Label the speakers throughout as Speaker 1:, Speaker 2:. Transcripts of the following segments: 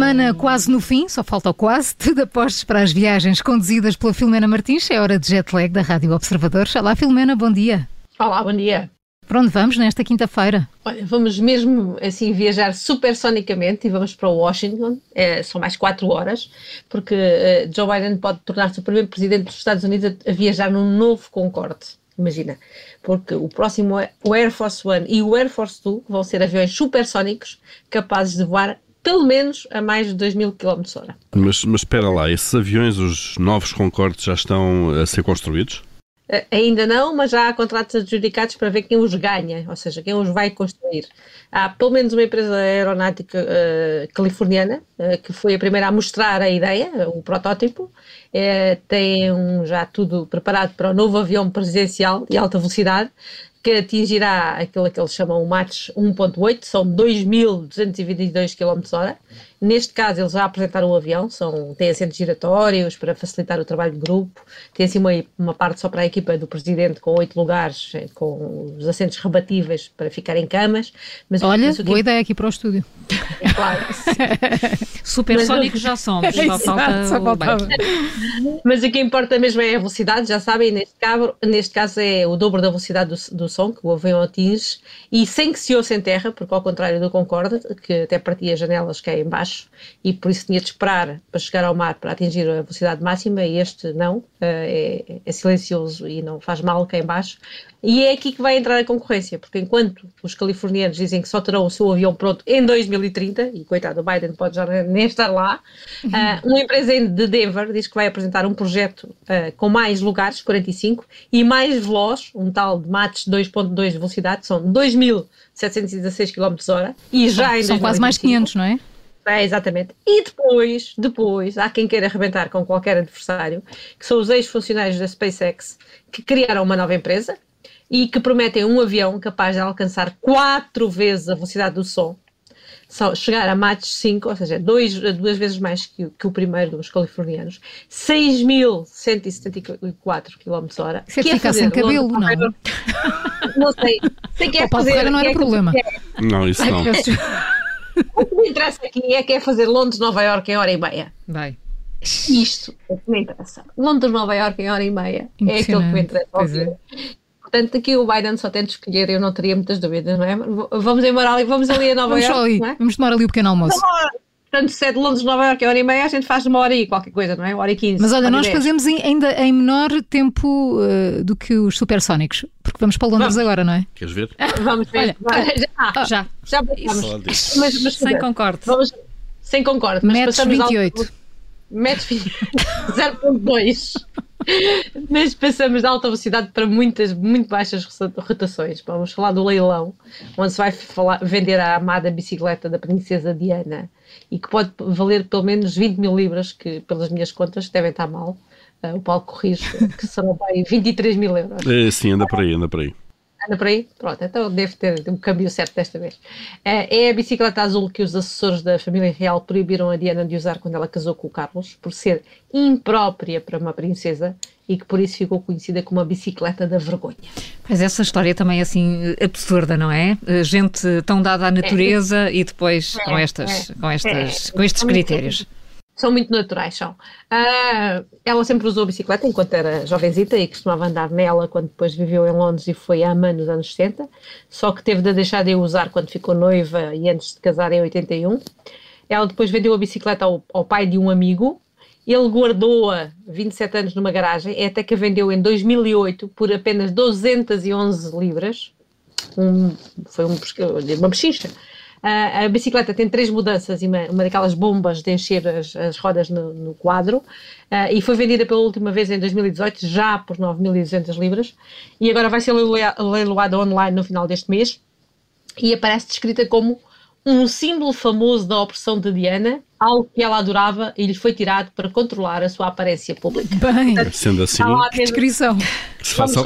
Speaker 1: semana quase no fim, só falta o quase, tudo apostos para as viagens conduzidas pela Filomena Martins. É hora de jet lag da Rádio Observador. Olá, Filomena, bom dia.
Speaker 2: Olá, bom dia.
Speaker 1: Para onde vamos nesta quinta-feira?
Speaker 2: Olha, vamos mesmo assim viajar supersonicamente e vamos para Washington. É, são mais quatro horas, porque uh, Joe Biden pode tornar-se o primeiro presidente dos Estados Unidos a, a viajar num novo Concorde. Imagina, porque o próximo é o Air Force One e o Air Force Two vão ser aviões supersónicos capazes de voar pelo menos a mais de 2 mil km hora.
Speaker 3: Mas, mas espera lá, esses aviões, os novos Concorde, já estão a ser construídos?
Speaker 2: Uh, ainda não, mas já há contratos adjudicados para ver quem os ganha, ou seja, quem os vai construir. Há pelo menos uma empresa aeronáutica uh, californiana uh, que foi a primeira a mostrar a ideia, o protótipo. tem um, já tudo preparado para o novo avião presidencial de alta velocidade que atingirá aquilo que eles chamam o Mach 1.8, são 2.222 km hora. Neste caso, eles já apresentaram o avião, são, têm assentos giratórios para facilitar o trabalho de grupo, tem assim uma, uma parte só para a equipa do presidente com oito lugares, eh, com os assentos rebatíveis para ficar em camas.
Speaker 1: Mas, Olha, mas boa ideia aqui para o estúdio.
Speaker 2: É claro.
Speaker 4: Supersónicos já somos, só falta só
Speaker 2: Mas o que importa mesmo é a velocidade, já sabem, neste caso, neste caso é o dobro da velocidade do, do som que o avião atinge e sem que se ouça em terra, porque ao contrário do Concorde, que até partia janelas que é em baixo, baixo e por isso tinha de esperar para chegar ao mar para atingir a velocidade máxima e este não, eh, é, é silencioso e não faz mal cá em baixo. E é aqui que vai entrar a concorrência, porque enquanto os californianos dizem que só terão o seu avião pronto em 2030, e coitado, o Biden pode já nem estar lá, uhum. uh, uma empresa de Denver diz que vai apresentar um projeto uh, com mais lugares, 45, e mais veloz, um tal de Mach 2.2 de velocidade, são 2.716 km hora, e já
Speaker 1: são, em São quase mais 500, não é?
Speaker 2: É, exatamente. E depois, depois, há quem queira arrebentar com qualquer adversário, que são os ex-funcionários da SpaceX, que criaram uma nova empresa e que prometem um avião capaz de alcançar quatro vezes a velocidade do som, só chegar a Mach 5, ou seja, dois, duas vezes mais que, que o primeiro dos californianos, 6.174 km hora.
Speaker 1: É que ficar sem cabelo, não?
Speaker 2: Não sei. Sei que é
Speaker 1: fazer. não era problema.
Speaker 3: Não, isso não.
Speaker 2: O que me interessa aqui é que é fazer Londres-Nova Iorque em hora e meia.
Speaker 1: Vai.
Speaker 2: Isto é que me interessa. Londres-Nova Iorque em hora e meia é aquilo que me interessa. É. Portanto, aqui o Biden só tem de escolher, eu não teria muitas dúvidas, não é? Vamos embora ali, vamos ali a Nova
Speaker 1: vamos
Speaker 2: Iorque.
Speaker 1: É? Vamos tomar ali o pequeno almoço.
Speaker 2: Portanto, se é de Londres, Nova Iorque, é hora e meia, a gente faz uma hora e qualquer coisa, não é? Uma hora e quinze.
Speaker 1: Mas olha, nós fazemos em, ainda em menor tempo uh, do que os supersónicos, porque vamos para Londres vamos. agora, não é?
Speaker 3: Queres ver?
Speaker 2: Vamos ver.
Speaker 4: Olha, já.
Speaker 2: Ah, já. Já
Speaker 4: Mas, mas, sem concorde.
Speaker 2: Vamos, sem concorde.
Speaker 1: Mas Metros 28.
Speaker 2: Metros 0.2. mas passamos de alta velocidade para muitas, muito baixas rotações. Vamos falar do leilão, onde se vai falar, vender a amada bicicleta da Princesa Diana e que pode valer pelo menos 20 mil libras, que pelas minhas contas devem estar mal. Uh, o Paulo corrige que serão bem 23 mil euros.
Speaker 3: É, sim, anda por aí, anda por aí.
Speaker 2: Anda por aí? Pronto, então deve ter um câmbio certo desta vez. Uh, é a bicicleta azul que os assessores da família real proibiram a Diana de usar quando ela casou com o Carlos, por ser imprópria para uma princesa e que por isso ficou conhecida como a bicicleta da vergonha.
Speaker 4: Pois essa história também é assim absurda, não é? Gente tão dada à natureza é. e depois é, com, estas, é, com, estas, é. com estes critérios.
Speaker 2: São muito naturais, são. Uh, ela sempre usou bicicleta enquanto era jovenzita e costumava andar nela quando depois viveu em Londres e foi AMA nos anos 70, só que teve de deixar de usar quando ficou noiva e antes de casar em 81. Ela depois vendeu a bicicleta ao, ao pai de um amigo ele guardou-a 27 anos numa garagem, é até que a vendeu em 2008 por apenas 211 libras. Um, foi um, uma bochicha. A bicicleta tem três mudanças e uma, uma daquelas bombas de encher as, as rodas no, no quadro uh, e foi vendida pela última vez em 2018 já por 9.200 libras e agora vai ser leiloada online no final deste mês e aparece descrita como um símbolo famoso da opressão de Diana, algo que ela adorava e lhe foi tirado para controlar a sua aparência pública.
Speaker 1: Bem,
Speaker 3: Portanto, sendo assim,
Speaker 1: que descrição.
Speaker 3: Se, faça,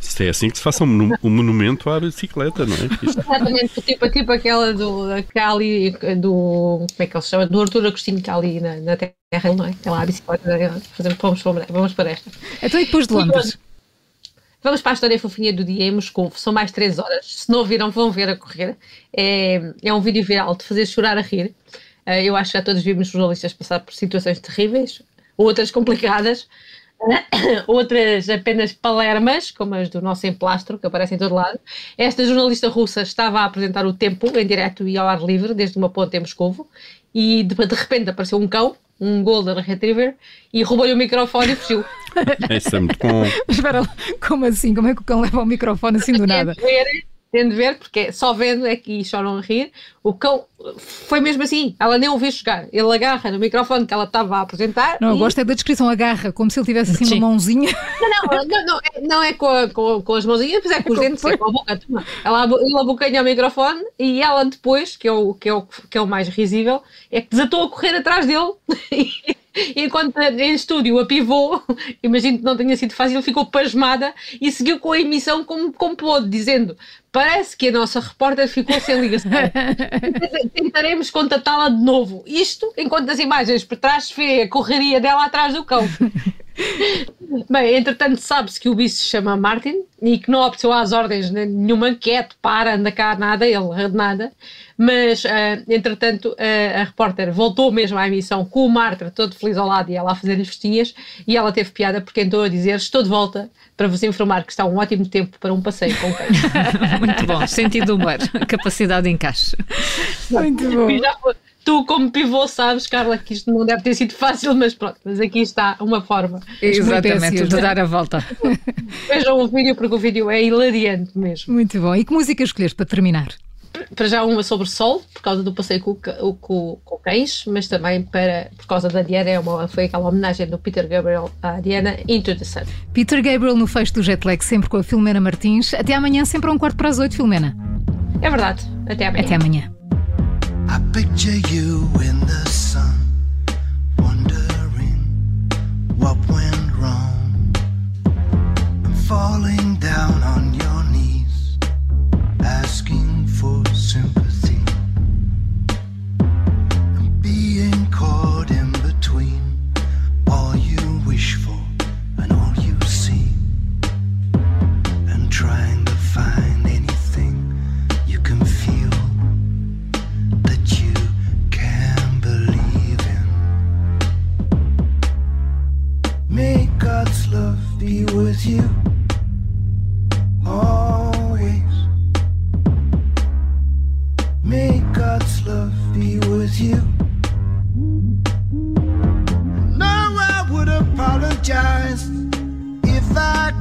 Speaker 3: se é assim que se faça um, um monumento à bicicleta, não é?
Speaker 2: Isto... Exatamente, tipo, tipo aquela do, que ali, do, como é que ele se chama? Do Artur Agostinho que há ali na, na terra, não é? Aquela bicicleta, vamos, vamos para esta.
Speaker 1: Então e depois de Londres?
Speaker 2: Vamos para a história fofinha do dia em Moscou. São mais três horas. Se não viram, vão ver a correr. É, é um vídeo viral de fazer chorar a rir. Uh, eu acho que já todos vimos jornalistas passar por situações terríveis, outras complicadas, outras apenas palermas, como as do nosso emplastro, que aparecem em todo lado. Esta jornalista russa estava a apresentar o tempo em direto e ao ar livre, desde uma ponte em Moscovo, e de, de repente apareceu um cão, um Golden Retriever, e roubou-lhe o microfone e fugiu.
Speaker 3: Isso é muito bom.
Speaker 1: Espera, como assim? Como é que o cão leva o microfone assim do nada?
Speaker 2: Tendo de ver, porque só vendo é que choram a rir. O cão foi mesmo assim, ela nem ouviu chegar. Ele agarra no microfone que ela estava a apresentar.
Speaker 1: Não, e... eu gosto é da descrição, agarra, como se ele tivesse assim Sim. uma mãozinha.
Speaker 2: Não, não, não, não, é, não é com, a, com, com, as mãozinhas, mas é com os dentes, é com a boca. Ela, ele abocanha o microfone e ela depois, que é, o, que, é o, que é o mais risível, é que desatou a correr atrás dele. enquanto em estúdio a pivô, imagino que não tenha sido fácil, ficou pasmada e seguiu com a emissão como, como pôde, dizendo parece que a nossa repórter ficou sem ligação. Tentaremos contatá-la de novo. Isto enquanto as imagens por trás vê a correria dela atrás do cão. Bem, entretanto, sabe-se que o bicho se chama Martin e que não obteceu às ordens nenhuma, quieto, para, anda cá, nada, ele nada. Mas, uh, entretanto, uh, a repórter voltou mesmo à emissão com o Marta todo feliz ao lado e ela a fazer as festinhas. E ela teve piada porque entrou a dizer: Estou de volta para vos informar que está um ótimo tempo para um passeio com cães.
Speaker 4: Muito bom, sentido do humor, capacidade de encaixe.
Speaker 1: Muito bom
Speaker 2: tu, como pivô, sabes, Carla, que isto não deve ter sido fácil, mas pronto, mas aqui está uma forma.
Speaker 4: Exatamente, de dar a volta.
Speaker 2: Vejam o vídeo, porque o vídeo é hilariante mesmo.
Speaker 1: Muito bom. E que música escolheste para terminar?
Speaker 2: Para já uma sobre sol, por causa do passeio com, com, com cães, mas também para, por causa da Diana, é uma, foi aquela homenagem do Peter Gabriel à Diana, Into the Sun.
Speaker 1: Peter Gabriel no fecho do Jetlag, sempre com a Filomena Martins. Até amanhã, sempre a um quarto para as oito, Filomena.
Speaker 2: É verdade. Até amanhã.
Speaker 1: Até amanhã. I picture you in the sun, wondering what went wrong. I'm falling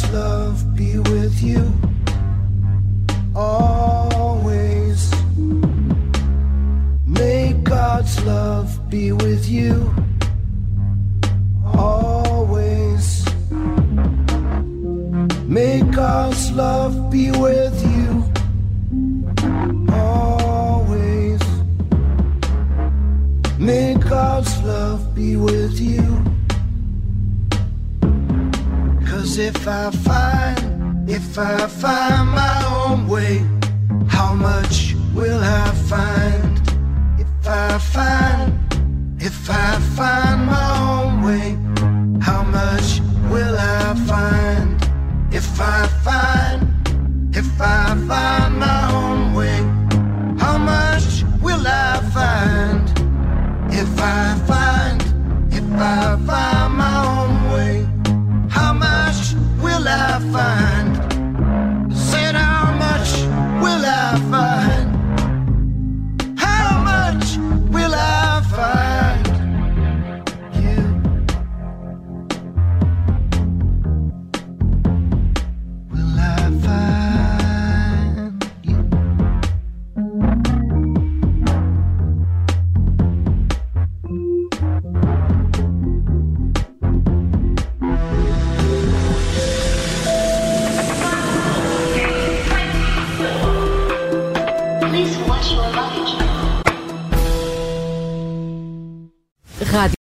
Speaker 1: God's love be with you always. May God's love be with you always. May God's love be with you always. May God's love be with you. If I find, if I find my own way, how much will I find? If I find, if I find my own way. How much